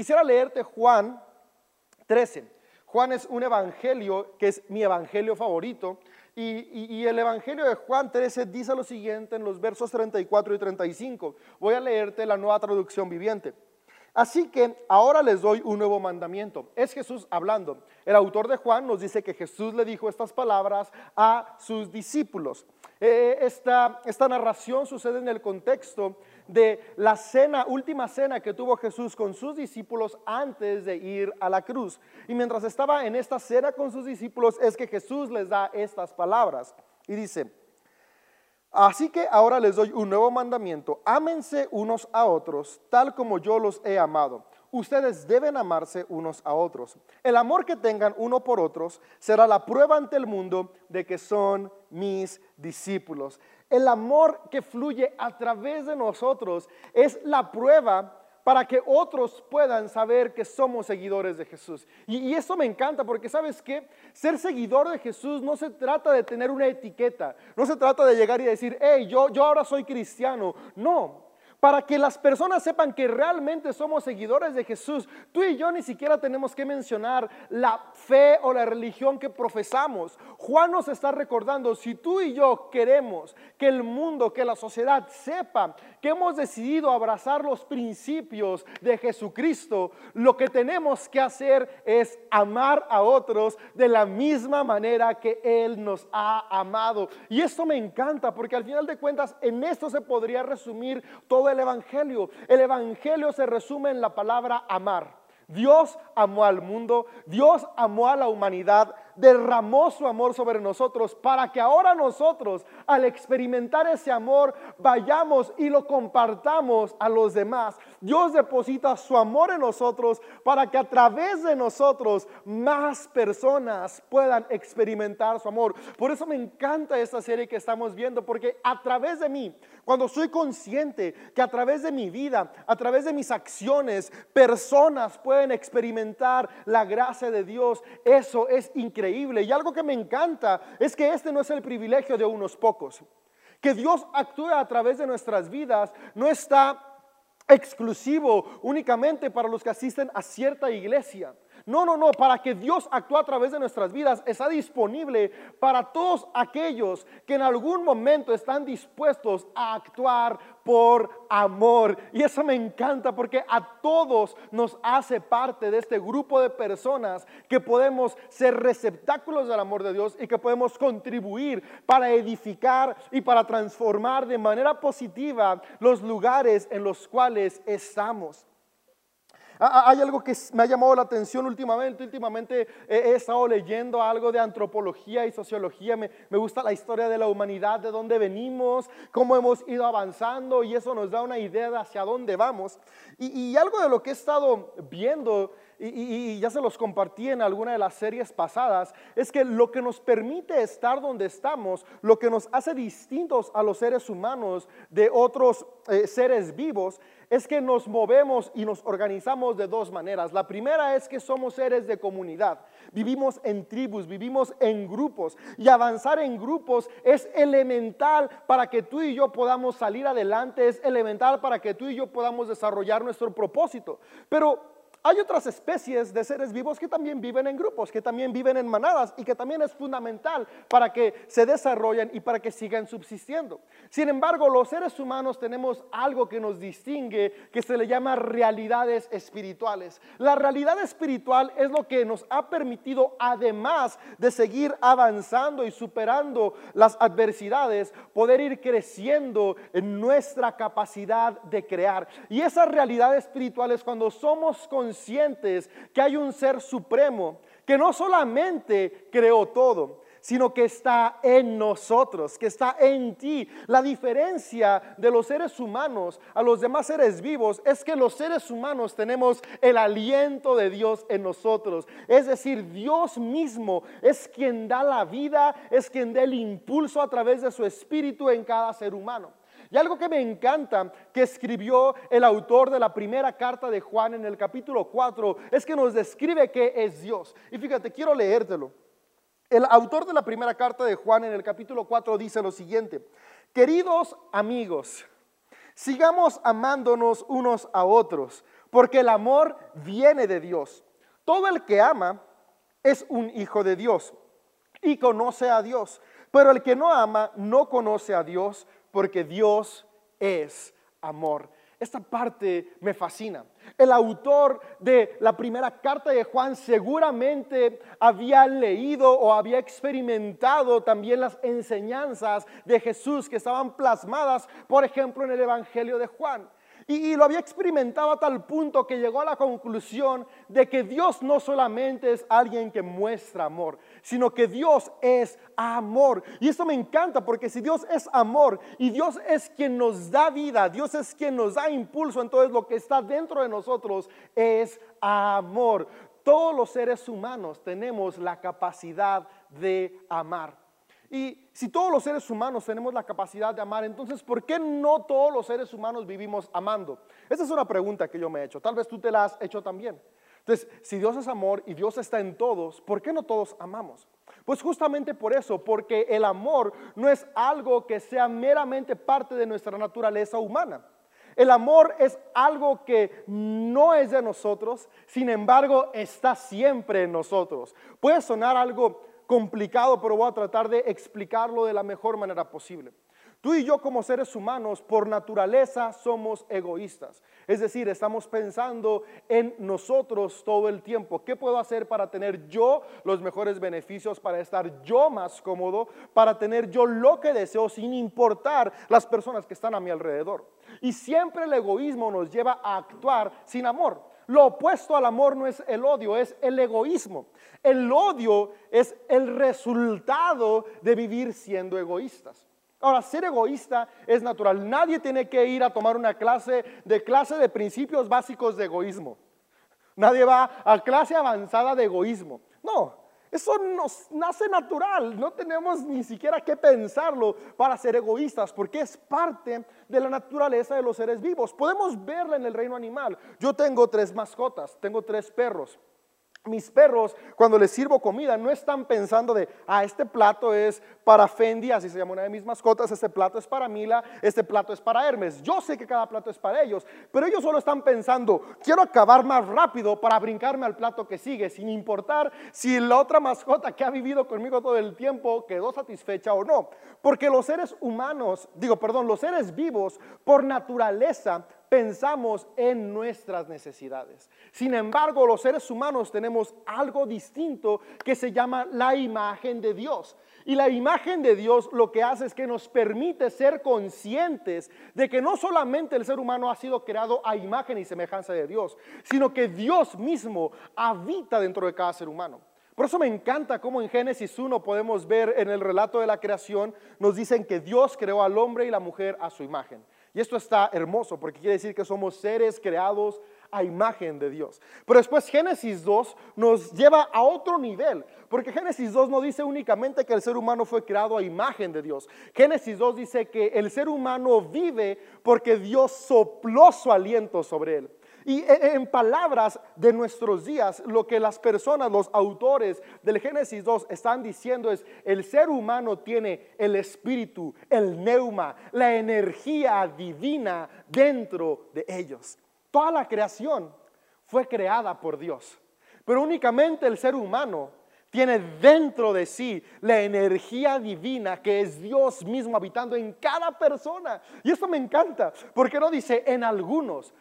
Quisiera leerte Juan 13. Juan es un evangelio que es mi evangelio favorito. Y, el Evangelio de Juan 13 dice lo siguiente en los versos 34 y 35. Voy a leerte la nueva traducción viviente. Así que ahora les doy un nuevo mandamiento. Es Jesús hablando. El autor de Juan nos dice que Jesús le dijo estas palabras a sus discípulos. Eh, esta, esta narración sucede en el contexto de la cena, última cena que tuvo Jesús con sus discípulos antes de ir a la cruz. Y mientras estaba en esta cena con sus discípulos es que Jesús les da estas palabras. Y dice, Así que ahora les doy un nuevo mandamiento. Ámense unos a otros, tal como yo los he amado. Ustedes deben amarse unos a otros. El amor que tengan uno por otros será la prueba ante el mundo de que son mis discípulos. El amor que fluye a través de nosotros es la prueba para que otros puedan saber que somos seguidores de Jesús. Y, eso me encanta porque sabes que ser seguidor de Jesús no se trata de tener una etiqueta, no se trata de llegar y decir, hey, yo, yo ahora soy cristiano. No, para que las personas sepan que realmente somos seguidores de Jesús. Tú y yo ni siquiera tenemos que mencionar la fe o la religión que profesamos. Juan nos está recordando, si tú y yo queremos que el mundo, que la sociedad sepa que hemos decidido abrazar los principios de Jesucristo, lo que tenemos que hacer es amar a otros de la misma manera que Él nos ha amado. Y esto me encanta porque al final de cuentas en esto se podría resumir todo el Evangelio. El Evangelio se resume en la palabra amar. Dios amó al mundo, Dios amó a la humanidad, derramó su amor sobre nosotros para que ahora nosotros, al experimentar ese amor, vayamos y lo compartamos a los demás. Dios deposita su amor en nosotros para que a través de nosotros más personas puedan experimentar su amor. Por eso me encanta esta serie que estamos viendo, porque a través de mí, cuando soy consciente que a través de mi vida, a través de mis acciones, personas pueden experimentar la gracia de Dios, eso es increíble y algo que me encanta es que este no es el privilegio de unos pocos. Que Dios actúe a través de nuestras vidas no está exclusivo únicamente para los que asisten a cierta iglesia. No, no, no, para que Dios actúe a través de nuestras vidas está disponible para todos aquellos que en algún momento están dispuestos a actuar por amor. Y eso me encanta porque a todos nos hace parte de este grupo de personas que podemos ser receptáculos del amor de Dios y que podemos contribuir para edificar y para transformar de manera positiva los lugares en los cuales estamos. Hay algo que me ha llamado la atención últimamente. Últimamente he, estado leyendo algo de antropología y sociología. Me, gusta la historia de la humanidad, de dónde venimos, cómo hemos ido avanzando y eso nos da una idea de hacia dónde vamos. Y, algo de lo que he estado viendo y, ya se los compartí en alguna de las series pasadas, es que lo que nos permite estar donde estamos, lo que nos hace distintos a los seres humanos de otros eh, seres vivos, es que nos movemos y nos organizamos de dos maneras. La primera es que somos seres de comunidad. Vivimos en tribus, vivimos en grupos y avanzar en grupos es elemental para que tú y yo podamos salir adelante, es elemental para que tú y yo podamos desarrollar nuestro propósito. Pero hay otras especies de seres vivos que también viven en grupos, que también viven en manadas y que también es fundamental para que se desarrollen y para que sigan subsistiendo. Sin embargo, los seres humanos tenemos algo que nos distingue, que se le llama realidades espirituales. La realidad espiritual es lo que nos ha permitido, además de seguir avanzando y superando las adversidades, poder ir creciendo en nuestra capacidad de crear. Y esa realidad espiritual es cuando somos conscientes conscientes que hay un ser supremo que no solamente creó todo, sino que está en nosotros, que está en ti. La diferencia de los seres humanos a los demás seres vivos es que los seres humanos tenemos el aliento de Dios en nosotros. Es decir, Dios mismo es quien da la vida, es quien da el impulso a través de su espíritu en cada ser humano. Y algo que me encanta que escribió el autor de la primera carta de Juan en el capítulo 4 es que nos describe que es Dios. Y fíjate, quiero leértelo. El autor de la primera carta de Juan en el capítulo 4 dice lo siguiente, queridos amigos, sigamos amándonos unos a otros, porque el amor viene de Dios. Todo el que ama es un hijo de Dios y conoce a Dios. Pero el que no ama no conoce a Dios porque Dios es amor. Esta parte me fascina. El autor de la primera carta de Juan seguramente había leído o había experimentado también las enseñanzas de Jesús que estaban plasmadas, por ejemplo, en el Evangelio de Juan. Y, lo había experimentado a tal punto que llegó a la conclusión de que Dios no solamente es alguien que muestra amor, sino que Dios es amor. Y esto me encanta porque si Dios es amor y Dios es quien nos da vida, Dios es quien nos da impulso, entonces lo que está dentro de nosotros es amor. Todos los seres humanos tenemos la capacidad de amar. Y si todos los seres humanos tenemos la capacidad de amar, entonces ¿por qué no todos los seres humanos vivimos amando? Esa es una pregunta que yo me he hecho. Tal vez tú te la has hecho también. Entonces, si Dios es amor y Dios está en todos, ¿por qué no todos amamos? Pues justamente por eso, porque el amor no es algo que sea meramente parte de nuestra naturaleza humana. El amor es algo que no es de nosotros, sin embargo está siempre en nosotros. Puede sonar algo complicado, pero voy a tratar de explicarlo de la mejor manera posible. Tú y yo como seres humanos, por naturaleza, somos egoístas. Es decir, estamos pensando en nosotros todo el tiempo. ¿Qué puedo hacer para tener yo los mejores beneficios, para estar yo más cómodo, para tener yo lo que deseo sin importar las personas que están a mi alrededor? Y siempre el egoísmo nos lleva a actuar sin amor. Lo opuesto al amor no es el odio, es el egoísmo. El odio es el resultado de vivir siendo egoístas. Ahora, ser egoísta es natural. Nadie tiene que ir a tomar una clase de clase de principios básicos de egoísmo. Nadie va a clase avanzada de egoísmo. No, eso nos nace natural, no tenemos ni siquiera que pensarlo para ser egoístas, porque es parte de la naturaleza de los seres vivos. Podemos verla en el reino animal. Yo tengo tres mascotas, tengo tres perros. Mis perros, cuando les sirvo comida, no están pensando de, ah, este plato es para Fendi, así se llama una de mis mascotas, este plato es para Mila, este plato es para Hermes. Yo sé que cada plato es para ellos, pero ellos solo están pensando, quiero acabar más rápido para brincarme al plato que sigue, sin importar si la otra mascota que ha vivido conmigo todo el tiempo quedó satisfecha o no. Porque los seres humanos, digo, perdón, los seres vivos, por naturaleza, pensamos en nuestras necesidades. Sin embargo, los seres humanos tenemos algo distinto que se llama la imagen de Dios. Y la imagen de Dios lo que hace es que nos permite ser conscientes de que no solamente el ser humano ha sido creado a imagen y semejanza de Dios, sino que Dios mismo habita dentro de cada ser humano. Por eso me encanta cómo en Génesis 1 podemos ver en el relato de la creación, nos dicen que Dios creó al hombre y la mujer a su imagen. Y esto está hermoso porque quiere decir que somos seres creados a imagen de Dios. Pero después Génesis 2 nos lleva a otro nivel, porque Génesis 2 no dice únicamente que el ser humano fue creado a imagen de Dios. Génesis 2 dice que el ser humano vive porque Dios sopló su aliento sobre él. Y e, en palabras de nuestros días, lo que las personas, los autores del Génesis 2 están diciendo es, el ser humano tiene el espíritu, el neuma, la energía divina dentro de ellos. Toda la creación fue creada por Dios, pero únicamente el ser humano tiene dentro de sí la energía divina que es Dios mismo habitando en cada persona. Y esto me encanta, porque no dice en algunos,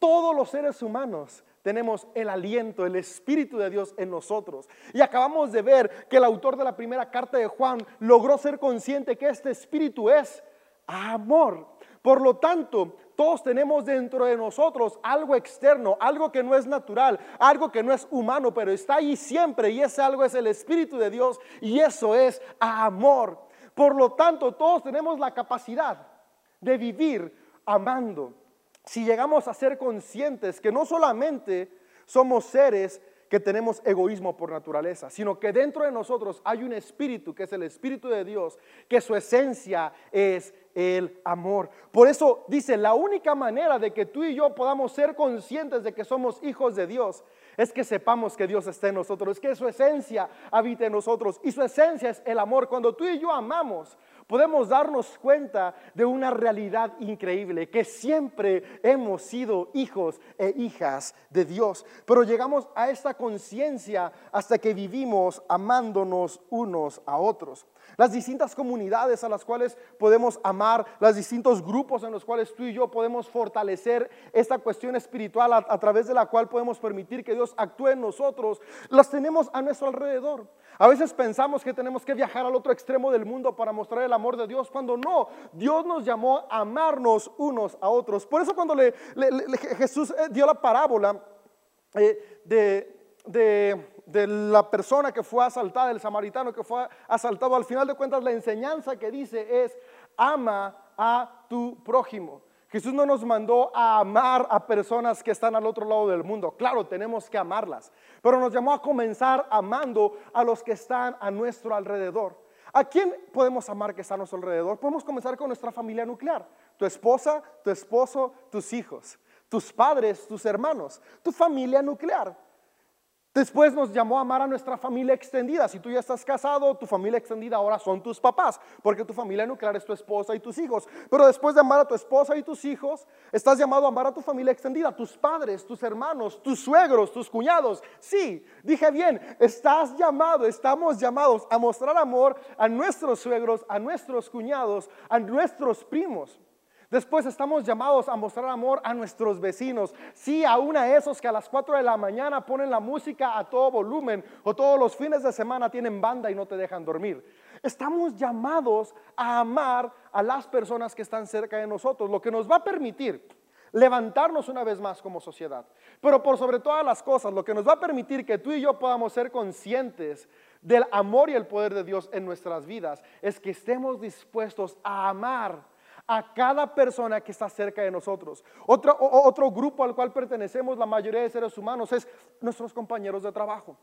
todos los seres humanos tenemos el aliento, el Espíritu de Dios en nosotros. Y acabamos de ver que el autor de la primera carta de Juan logró ser consciente que este Espíritu es amor. Por lo tanto, todos tenemos dentro de nosotros algo externo, algo que no es natural, algo que no es humano, pero está ahí siempre y ese algo es el Espíritu de Dios y eso es amor. Por lo tanto, todos tenemos la capacidad de vivir amando si llegamos a ser conscientes que no solamente somos seres que tenemos egoísmo por naturaleza, sino que dentro de nosotros hay un espíritu, que es el espíritu de Dios, que su esencia es el amor. Por eso dice, la única manera de que tú y yo podamos ser conscientes de que somos hijos de Dios es que sepamos que Dios está en nosotros, es que su esencia habita en nosotros y su esencia es el amor. Cuando tú y yo amamos, podemos darnos cuenta de una realidad increíble, que siempre hemos sido hijos e hijas de Dios, pero llegamos a esta conciencia hasta que vivimos amándonos unos a otros. Las distintas comunidades a las cuales podemos amar, los distintos grupos en los cuales tú y yo podemos fortalecer esta cuestión espiritual a, través de la cual podemos permitir que Dios actúe en nosotros, las tenemos a nuestro alrededor. A veces pensamos que tenemos que viajar al otro extremo del mundo para mostrar el amor de Dios, cuando no, Dios nos llamó a amarnos unos a otros. Por eso cuando le, Jesús eh, dio la parábola eh, de, la persona que fue asaltada, el samaritano que fue asaltado, al final de cuentas la enseñanza que dice es, ama a tu prójimo. Jesús no nos mandó a amar a personas que están al otro lado del mundo. Claro, tenemos que amarlas, pero nos llamó a comenzar amando a los que están a nuestro alrededor. ¿A quién podemos amar que está a nuestro alrededor? Podemos comenzar con nuestra familia nuclear. Tu esposa, tu esposo, tus hijos, tus padres, tus hermanos, tu familia nuclear. Después nos llamó a amar a nuestra familia extendida. Si tú ya estás casado, tu familia extendida ahora son tus papás, porque tu familia nuclear es tu esposa y tus hijos. Pero después de amar a tu esposa y tus hijos, estás llamado a amar a tu familia extendida, tus padres, tus hermanos, tus suegros, tus cuñados. Sí, dije bien, estás llamado, estamos llamados a mostrar amor a nuestros suegros, a nuestros cuñados, a nuestros primos. Después estamos llamados a mostrar amor a nuestros vecinos. Sí, aún a esos que a las 4 de la mañana ponen la música a todo volumen o todos los fines de semana tienen banda y no te dejan dormir. Estamos llamados a amar a las personas que están cerca de nosotros, lo que nos va a permitir levantarnos una vez más como sociedad. Pero por sobre todas las cosas, lo que nos va a permitir que tú y yo podamos ser conscientes del amor y el poder de Dios en nuestras vidas es que estemos dispuestos a amar a cada persona que está cerca de nosotros. Otro, otro grupo al cual pertenecemos la mayoría de seres humanos es nuestros compañeros de trabajo,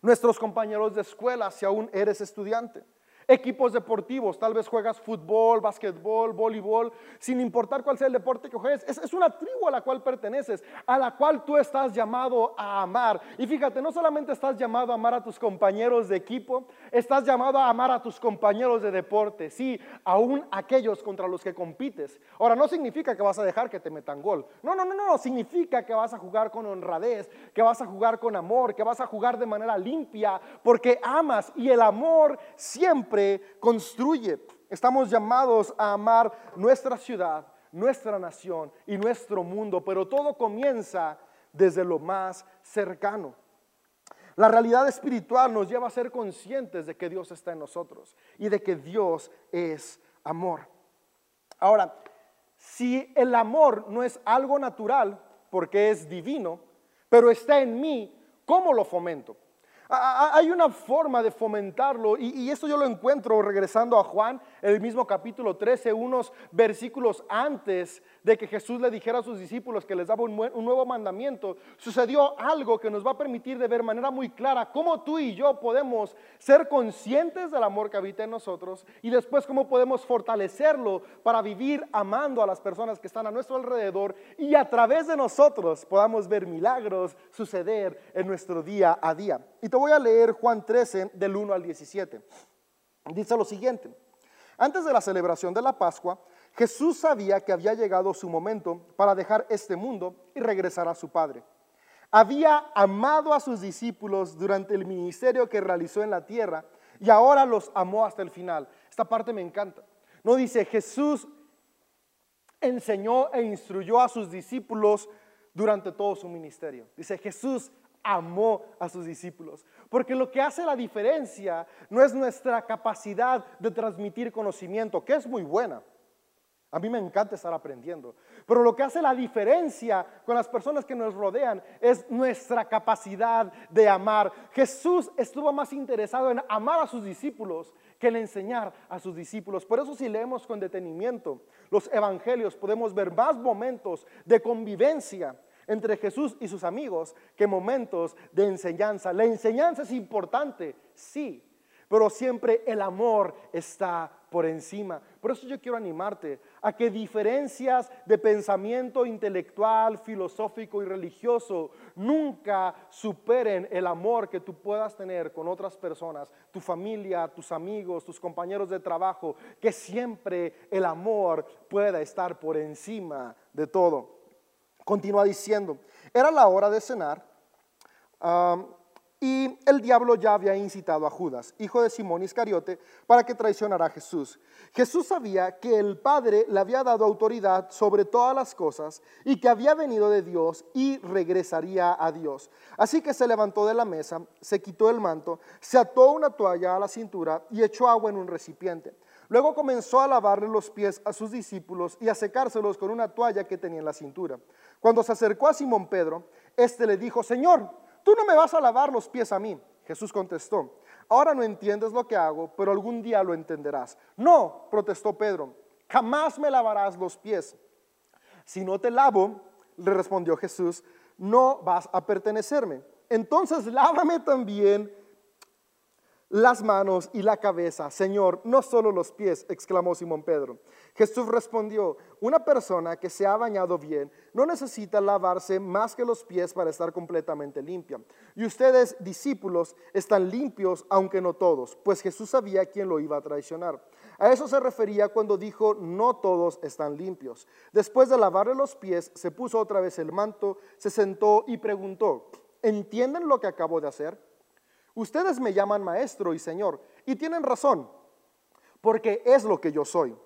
nuestros compañeros de escuela, si aún eres estudiante equipos deportivos, tal vez juegas fútbol, básquetbol, voleibol, sin importar cuál sea el deporte que juegues, es, es, una tribu a la cual perteneces, a la cual tú estás llamado a amar. Y fíjate, no solamente estás llamado a amar a tus compañeros de equipo, estás llamado a amar a tus compañeros de deporte, sí, aún aquellos contra los que compites. Ahora, no significa que vas a dejar que te metan gol, no, no, no, no, significa que vas a jugar con honradez, que vas a jugar con amor, que vas a jugar de manera limpia, porque amas y el amor siempre construye. Estamos llamados a amar nuestra ciudad, nuestra nación y nuestro mundo, pero todo comienza desde lo más cercano. La realidad espiritual nos lleva a ser conscientes de que Dios está en nosotros y de que Dios es amor. Ahora, si el amor no es algo natural, porque es divino, pero está en mí, ¿cómo lo fomento? Hay una forma de fomentarlo y, y, esto yo lo encuentro regresando a Juan, el mismo capítulo 13, unos versículos antes de que Jesús le dijera a sus discípulos que les daba un, nuevo mandamiento, sucedió algo que nos va a permitir de ver de manera muy clara cómo tú y yo podemos ser conscientes del amor que habita en nosotros y después cómo podemos fortalecerlo para vivir amando a las personas que están a nuestro alrededor y a través de nosotros podamos ver milagros suceder en nuestro día a día. Y te voy a leer Juan 13 del 1 al 17. Dice lo siguiente. Antes de la celebración de la Pascua, Jesús sabía que había llegado su momento para dejar este mundo y regresar a su Padre. Había amado a sus discípulos durante el ministerio que realizó en la tierra y ahora los amó hasta el final. Esta parte me encanta. No dice Jesús enseñó e instruyó a sus discípulos durante todo su ministerio. Dice Jesús amó a sus discípulos. Porque lo que hace la diferencia no es nuestra capacidad de transmitir conocimiento, que es muy buena. A mí me encanta estar aprendiendo. Pero lo que hace la diferencia con las personas que nos rodean es nuestra capacidad de amar. Jesús estuvo más interesado en amar a sus discípulos que en enseñar a sus discípulos. Por eso si leemos con detenimiento los evangelios podemos ver más momentos de convivencia entre Jesús y sus amigos que momentos de enseñanza. La enseñanza es importante, sí, pero siempre el amor está por encima. Por eso yo quiero animarte a que diferencias de pensamiento intelectual, filosófico y religioso nunca superen el amor que tú puedas tener con otras personas, tu familia, tus amigos, tus compañeros de trabajo, que siempre el amor pueda estar por encima de todo. Continúa diciendo, era la hora de cenar. Y el diablo ya había incitado a Judas, hijo de Simón Iscariote, para que traicionara a Jesús. Jesús sabía que el Padre le había dado autoridad sobre todas las cosas y que había venido de Dios y regresaría a Dios. Así que se levantó de la mesa, se quitó el manto, se ató una toalla a la cintura y echó agua en un recipiente. Luego comenzó a lavarle los pies a sus discípulos y a secárselos con una toalla que tenía en la cintura. Cuando se acercó a Simón Pedro, éste le dijo, Señor, tú no me vas a lavar los pies a mí. Jesús contestó, ahora no entiendes lo que hago, pero algún día lo entenderás. No, protestó Pedro, jamás me lavarás los pies. Si no te lavo, le respondió Jesús, no vas a pertenecerme. Entonces lávame también las manos y la cabeza. Señor, no solo los pies, exclamó Simón Pedro. Jesús respondió, una persona que se ha bañado bien no necesita lavarse más que los pies para estar completamente limpia. Y ustedes, discípulos, están limpios, aunque no todos, pues Jesús sabía quién lo iba a traicionar. A eso se refería cuando dijo, no todos están limpios. Después de lavarle los pies, se puso otra vez el manto, se sentó y preguntó, ¿entienden lo que acabo de hacer? Ustedes me llaman maestro y señor, y tienen razón, porque es lo que yo soy.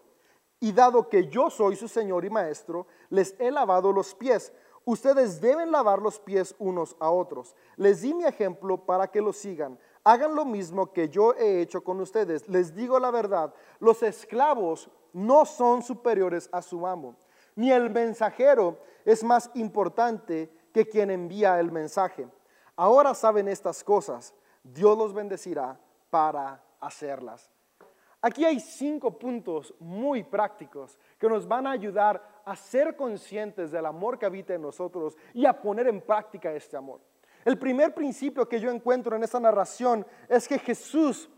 Y dado que yo soy su señor y maestro, les he lavado los pies. Ustedes deben lavar los pies unos a otros. Les di mi ejemplo para que lo sigan. Hagan lo mismo que yo he hecho con ustedes. Les digo la verdad, los esclavos no son superiores a su amo, ni el mensajero es más importante que quien envía el mensaje. Ahora saben estas cosas. Dios los bendecirá para hacerlas. Aquí hay cinco puntos muy prácticos que nos van a ayudar a ser conscientes del amor que habita en nosotros y a poner en práctica este amor. El primer principio que yo encuentro en esta narración es que Jesús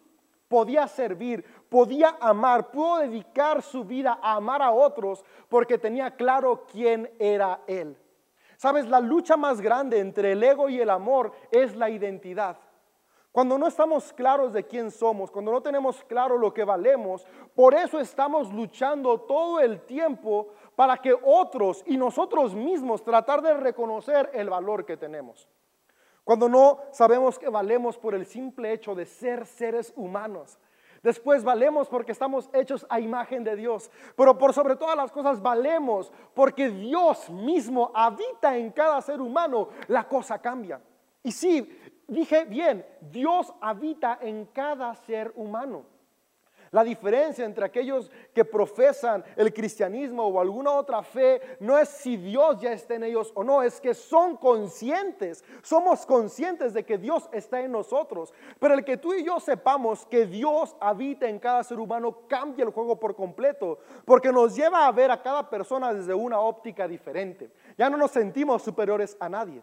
podía servir, podía amar, pudo dedicar su vida a amar a otros porque tenía claro quién era Él. Sabes, la lucha más grande entre el ego y el amor es la identidad. Cuando no estamos claros de quién somos, cuando no tenemos claro lo que valemos, por eso estamos luchando todo el tiempo para que otros y nosotros mismos tratar de reconocer el valor que tenemos. Cuando no sabemos que valemos por el simple hecho de ser seres humanos. Después valemos porque estamos hechos a imagen de Dios. Pero por sobre todas las cosas valemos porque Dios mismo habita en cada ser humano. La cosa cambia. Y sí, dije bien, Dios habita en cada ser humano. La diferencia entre aquellos que profesan el cristianismo o alguna otra fe no es si Dios ya está en ellos o no, es que son conscientes, somos conscientes de que Dios está en nosotros. Pero el que tú y yo sepamos que Dios habita en cada ser humano cambia el juego por completo, porque nos lleva a ver a cada persona desde una óptica diferente. Ya no nos sentimos superiores a nadie.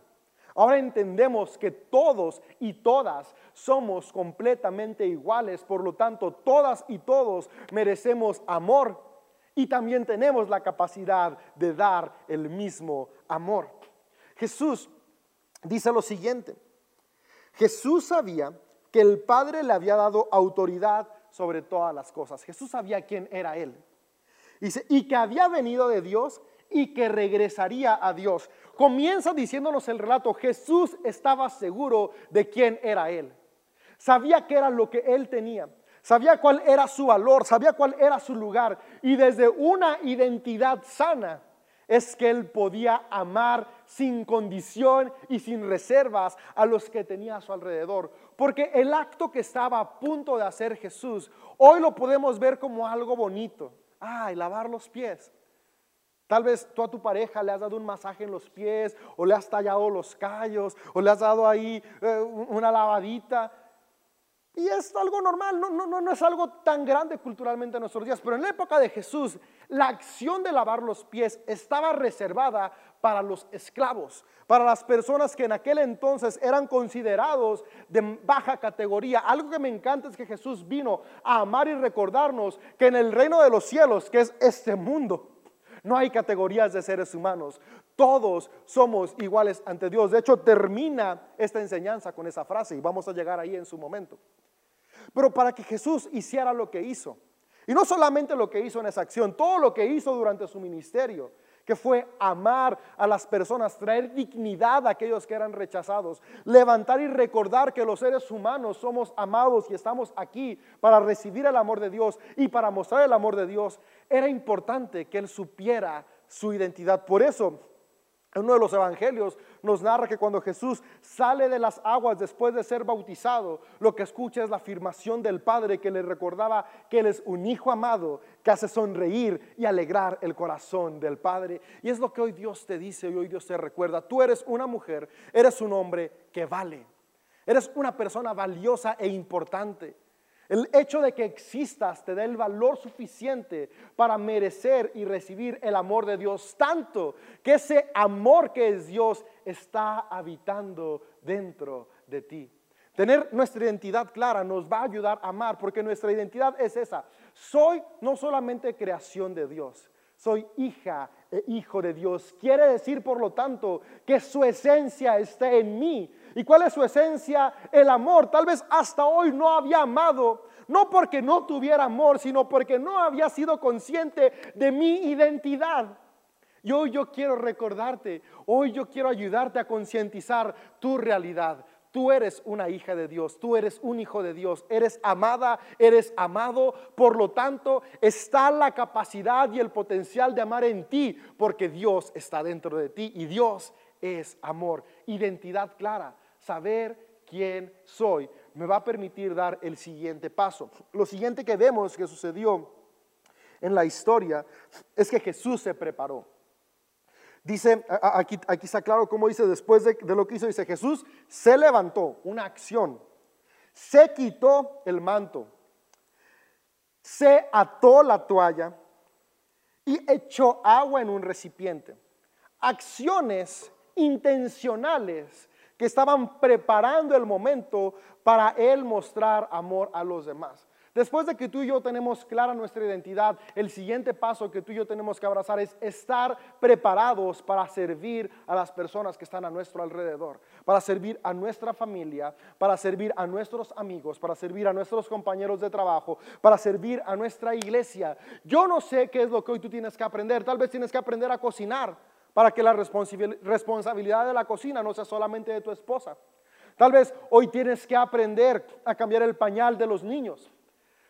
Ahora entendemos que todos y todas somos completamente iguales, por lo tanto todas y todos merecemos amor y también tenemos la capacidad de dar el mismo amor. Jesús dice lo siguiente, Jesús sabía que el Padre le había dado autoridad sobre todas las cosas. Jesús sabía quién era Él. y que había venido de Dios y que regresaría a Dios. Comienza diciéndonos el relato, Jesús estaba seguro de quién era Él. Sabía qué era lo que Él tenía. Sabía cuál era su valor, sabía cuál era su lugar. Y desde una identidad sana es que Él podía amar sin condición y sin reservas a los que tenía a su alrededor. Porque el acto que estaba a punto de hacer Jesús, hoy lo podemos ver como algo bonito. Ay, lavar los pies. Tal vez tú a tu pareja le has dado un masaje en los pies o le has tallado los callos o le has dado ahí eh, una lavadita. Y es algo normal, no, no, no, no es algo tan grande culturalmente en nuestros días, pero en la época de Jesús, la acción de lavar los pies estaba reservada para los esclavos, para las personas que en aquel entonces eran considerados de baja categoría. Algo que me encanta es que Jesús vino a amar y recordarnos que en el reino de los cielos, que es este mundo, no hay categorías de seres humanos. Todos somos iguales ante Dios. De hecho, termina esta enseñanza con esa frase y vamos a llegar ahí en su momento. Pero para que Jesús hiciera lo que hizo, y no solamente lo que hizo en esa acción, todo lo que hizo durante su ministerio, que fue amar a las personas, traer dignidad a aquellos que eran rechazados, levantar y recordar que los seres humanos somos amados y estamos aquí para recibir el amor de Dios y para mostrar el amor de Dios, era importante que él supiera su identidad. Por eso uno de los evangelios nos narra que cuando Jesús sale de las aguas después de ser bautizado, lo que escucha es la afirmación del Padre que le recordaba que Él es un hijo amado que hace sonreír y alegrar el corazón del Padre. Y es lo que hoy Dios te dice y hoy Dios te recuerda. Tú eres una mujer, eres un hombre que vale. Eres una persona valiosa e importante. El hecho de que existas te da el valor suficiente para merecer y recibir el amor de Dios, tanto que ese amor que es Dios está habitando dentro de ti. Tener nuestra identidad clara nos va a ayudar a amar, porque nuestra identidad es esa. Soy no solamente creación de Dios, soy hija e hijo de Dios. Quiere decir, por lo tanto, que su esencia está en mí ¿Y cuál es su esencia? El amor. Tal vez hasta hoy no había amado, no porque no tuviera amor, sino porque no había sido consciente de mi identidad. Y hoy yo quiero recordarte, hoy yo quiero ayudarte a concientizar tu realidad. Tú eres una hija de Dios, tú eres un hijo de Dios, eres amada, eres amado, por lo tanto está la capacidad y el potencial de amar en ti, porque Dios está dentro de ti y Dios es amor, identidad clara saber quién soy, me va a permitir dar el siguiente paso. Lo siguiente que vemos que sucedió en la historia es que Jesús se preparó. Dice, aquí, aquí está claro cómo dice, después de, de, lo que hizo, dice Jesús se levantó, una acción, se quitó el manto, se ató la toalla y echó agua en un recipiente. Acciones intencionales que estaban preparando el momento para Él mostrar amor a los demás. Después de que tú y yo tenemos clara nuestra identidad, el siguiente paso que tú y yo tenemos que abrazar es estar preparados para servir a las personas que están a nuestro alrededor, para servir a nuestra familia, para servir a nuestros amigos, para servir a nuestros compañeros de trabajo, para servir a nuestra iglesia. Yo no sé qué es lo que hoy tú tienes que aprender, tal vez tienes que aprender a cocinar para que la responsabilidad de la cocina no sea solamente de tu esposa. Tal vez hoy tienes que aprender a cambiar el pañal de los niños.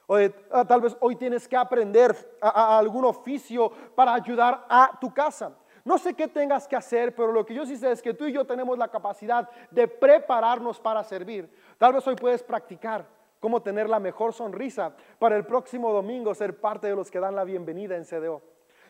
O ah, tal vez hoy tienes que aprender a, algún oficio para ayudar a tu casa. No sé qué tengas que hacer, pero lo que yo sí sé es que tú y yo tenemos la capacidad de prepararnos para servir. Tal vez hoy puedes practicar cómo tener la mejor sonrisa para el próximo domingo ser parte de los que dan la bienvenida en CDO.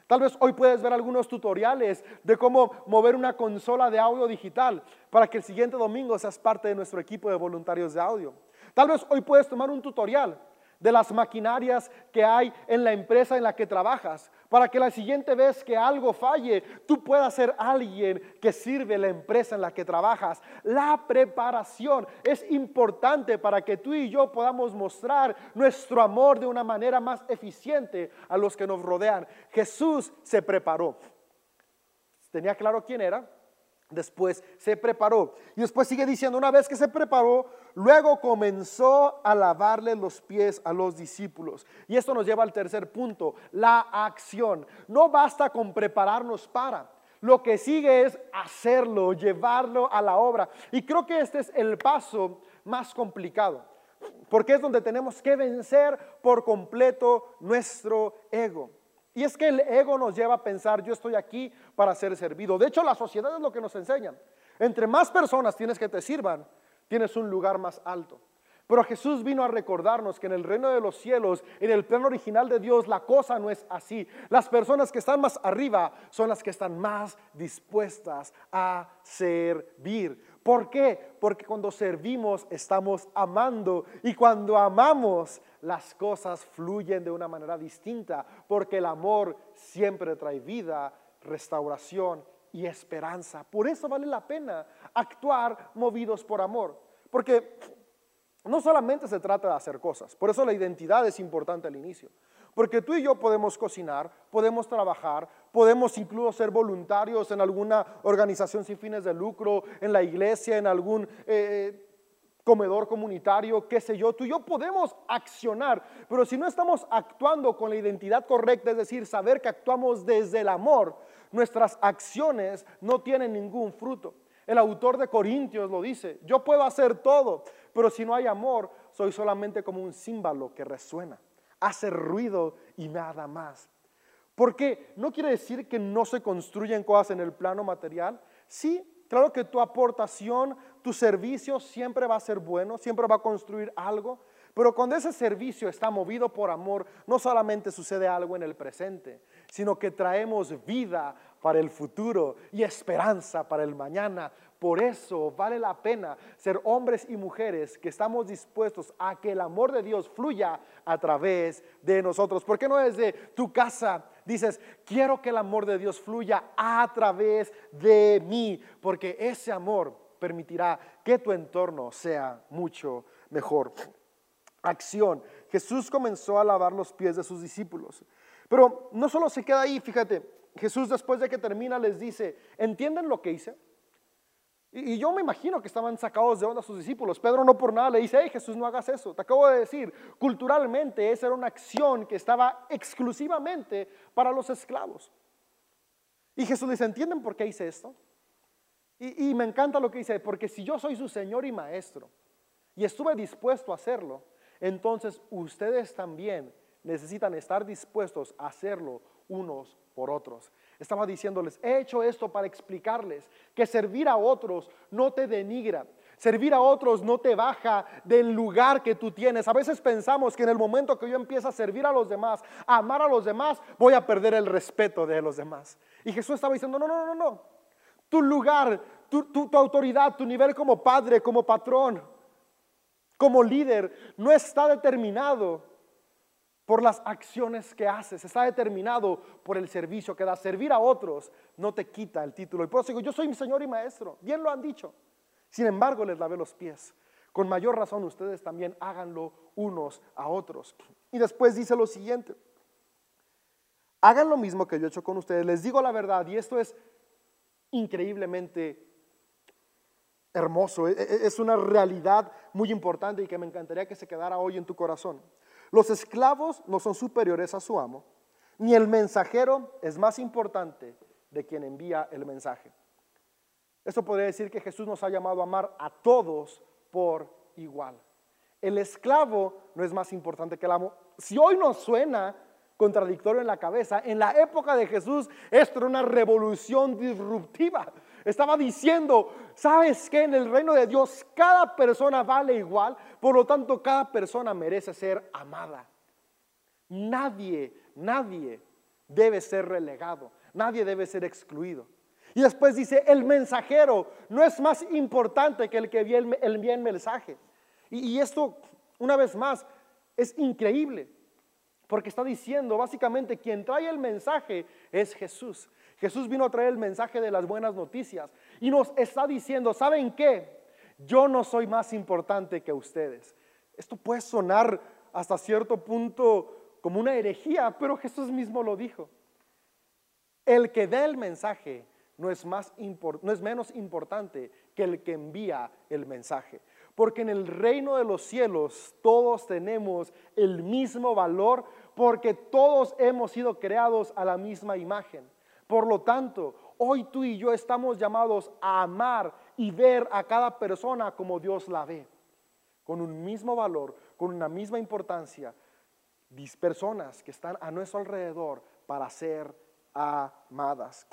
Tal vez hoy puedes ver algunos tutoriales de cómo mover una consola de audio digital para que el siguiente domingo seas parte de nuestro equipo de voluntarios de audio. Tal vez hoy puedes tomar un tutorial de las maquinarias que hay en la empresa en la que trabajas, para que la siguiente vez que algo falle, tú puedas ser alguien que sirve la empresa en la que trabajas. La preparación es importante para que tú y yo podamos mostrar nuestro amor de una manera más eficiente a los que nos rodean. Jesús se preparó. Tenía claro quién era, Después se preparó. Y después sigue diciendo, una vez que se preparó, luego comenzó a lavarle los pies a los discípulos. Y esto nos lleva al tercer punto, la acción. No basta con prepararnos para. Lo que sigue es hacerlo, llevarlo a la obra. Y creo que este es el paso más complicado, porque es donde tenemos que vencer por completo nuestro ego. Y es que el ego nos lleva a pensar, yo estoy aquí para ser servido. De hecho, la sociedad es lo que nos enseña. Entre más personas tienes que te sirvan, tienes un lugar más alto. Pero Jesús vino a recordarnos que en el reino de los cielos, en el plano original de Dios, la cosa no es así. Las personas que están más arriba son las que están más dispuestas a servir. ¿Por qué? Porque cuando servimos estamos amando y cuando amamos las cosas fluyen de una manera distinta, porque el amor siempre trae vida, restauración y esperanza. Por eso vale la pena actuar movidos por amor, porque no solamente se trata de hacer cosas, por eso la identidad es importante al inicio. Porque tú y yo podemos cocinar, podemos trabajar, podemos incluso ser voluntarios en alguna organización sin fines de lucro, en la iglesia, en algún eh, comedor comunitario, qué sé yo. Tú y yo podemos accionar, pero si no estamos actuando con la identidad correcta, es decir, saber que actuamos desde el amor, nuestras acciones no tienen ningún fruto. El autor de Corintios lo dice, yo puedo hacer todo, pero si no hay amor, soy solamente como un símbolo que resuena, hace ruido y nada más. Porque no quiere decir que no se construyen cosas en el plano material. Sí, claro que tu aportación, tu servicio siempre va a ser bueno, siempre va a construir algo, pero cuando ese servicio está movido por amor, no solamente sucede algo en el presente, sino que traemos vida para el futuro y esperanza para el mañana, por eso vale la pena ser hombres y mujeres que estamos dispuestos a que el amor de Dios fluya a través de nosotros. ¿Por qué no desde tu casa dices, quiero que el amor de Dios fluya a través de mí? Porque ese amor permitirá que tu entorno sea mucho mejor. Acción. Jesús comenzó a lavar los pies de sus discípulos. Pero no solo se queda ahí, fíjate, Jesús después de que termina les dice, ¿entienden lo que hice? Y, yo me imagino que estaban sacados de onda sus discípulos. Pedro no por nada le dice, hey Jesús, no hagas eso. Te acabo de decir, culturalmente esa era una acción que estaba exclusivamente para los esclavos. Y Jesús dice, ¿entienden por qué hice esto? Y, y me encanta lo que dice, porque si yo soy su Señor y Maestro y estuve dispuesto a hacerlo, entonces ustedes también necesitan estar dispuestos a hacerlo unos por otros. Estaba diciéndoles, he hecho esto para explicarles que servir a otros no te denigra. Servir a otros no te baja del lugar que tú tienes. A veces pensamos que en el momento que yo empiezo a servir a los demás, a amar a los demás, voy a perder el respeto de los demás. Y Jesús estaba diciendo, no, no, no, no. Tu lugar, tu, tu autoridad, tu nivel como padre, como patrón, como líder, no está determinado por las acciones que haces, está determinado por el servicio que das. Servir a otros no te quita el título. Y por eso digo, yo soy mi Señor y Maestro, bien lo han dicho. Sin embargo, les lavé los pies. Con mayor razón ustedes también háganlo unos a otros. Y después dice lo siguiente, hagan lo mismo que yo he hecho con ustedes. Les digo la verdad, y esto es increíblemente hermoso, e, e, es una realidad muy importante y que me encantaría que se quedara hoy en tu corazón. Los esclavos no son superiores a su amo, ni el mensajero es más importante de quien envía el mensaje. Eso podría decir que Jesús nos ha llamado a amar a todos por igual. El esclavo no es más importante que el amo. Si hoy nos suena contradictorio en la cabeza, en la época de Jesús esto era una revolución disruptiva. Estaba diciendo, ¿sabes qué? En el reino de Dios cada persona vale igual, por lo tanto cada persona merece ser amada. Nadie, nadie debe ser relegado, nadie debe ser excluido. Y después dice, el mensajero no es más importante que el que envía el mensaje. Y, y esto, una vez más, es increíble, porque está diciendo básicamente quien trae el mensaje es Jesús. Jesús vino a traer el mensaje de las buenas noticias y nos está diciendo, ¿saben qué? Yo no soy más importante que ustedes. Esto puede sonar hasta cierto punto como una herejía, pero Jesús mismo lo dijo. El que da el mensaje no es, más no es menos importante que el que envía el mensaje. Porque en el reino de los cielos todos tenemos el mismo valor porque todos hemos sido creados a la misma imagen. Por lo tanto, hoy tú y yo estamos llamados a amar y ver a cada persona como Dios la ve, con un mismo valor, con una misma importancia. Personas que están a nuestro alrededor para ser amadas.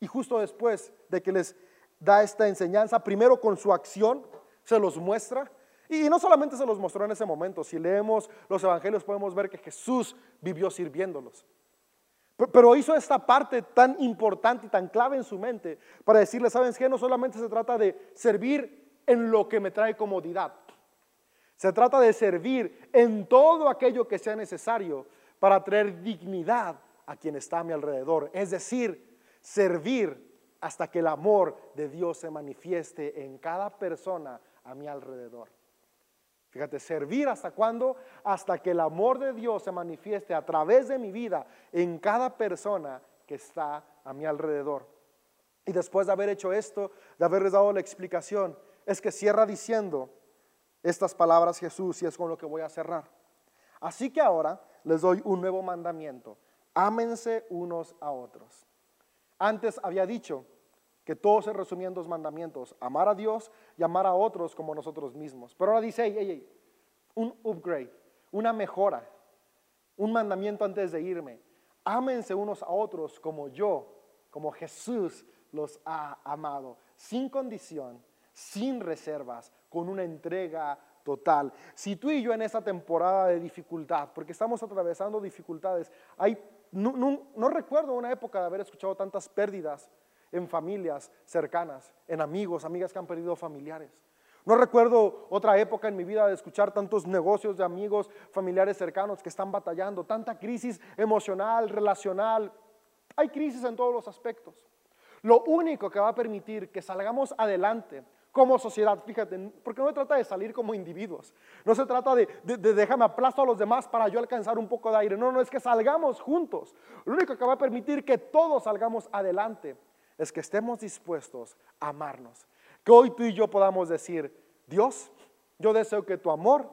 Y justo después de que les da esta enseñanza, primero con su acción, se los muestra. Y no solamente se los mostró en ese momento, si leemos los evangelios podemos ver que Jesús vivió sirviéndolos. Pero hizo esta parte tan importante y tan clave en su mente para decirle, ¿saben qué? No solamente se trata de servir en lo que me trae comodidad. Se trata de servir en todo aquello que sea necesario para traer dignidad a quien está a mi alrededor. Es decir, servir hasta que el amor de Dios se manifieste en cada persona a mi alrededor. Fíjate, servir hasta cuándo? Hasta que el amor de Dios se manifieste a través de mi vida en cada persona que está a mi alrededor. Y después de haber hecho esto, de haberles dado la explicación, es que cierra diciendo estas palabras Jesús y es con lo que voy a cerrar. Así que ahora les doy un nuevo mandamiento. Ámense unos a otros. Antes había dicho que todo se resumía en dos mandamientos, amar a Dios y amar a otros como nosotros mismos. Pero ahora dice, hey, un upgrade, una mejora, un mandamiento antes de irme. Ámense unos a otros como yo, como Jesús los ha amado, sin condición, sin reservas, con una entrega total. Si tú y yo en esta temporada de dificultad, porque estamos atravesando dificultades, hay, no recuerdo una época de haber escuchado tantas pérdidas en familias cercanas, en amigos, amigas que han perdido familiares. No recuerdo otra época en mi vida de escuchar tantos negocios de amigos, familiares cercanos que están batallando, tanta crisis emocional, relacional. Hay crisis en todos los aspectos. Lo único que va a permitir que salgamos adelante como sociedad, fíjate, porque no se trata de salir como individuos, no se trata de, de, de, déjame aplasto a los demás para yo alcanzar un poco de aire, no, no, es que salgamos juntos. Lo único que va a permitir que todos salgamos adelante es que estemos dispuestos a amarnos. Que hoy tú y yo podamos decir, Dios, yo deseo que tu amor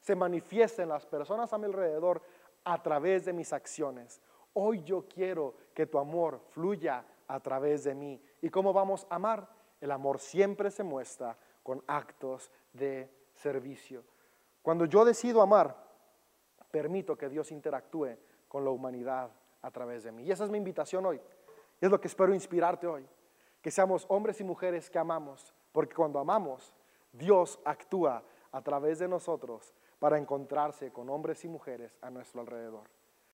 se manifieste en las personas a mi alrededor a través de mis acciones. Hoy yo quiero que tu amor fluya a través de mí. ¿Y cómo vamos a amar? El amor siempre se muestra con actos de servicio. Cuando yo decido amar, permito que Dios interactúe con la humanidad a través de mí. Y esa es mi invitación hoy. Es lo que espero inspirarte hoy. Que seamos hombres y mujeres que amamos, porque cuando amamos, Dios actúa a través de nosotros para encontrarse con hombres y mujeres a nuestro alrededor.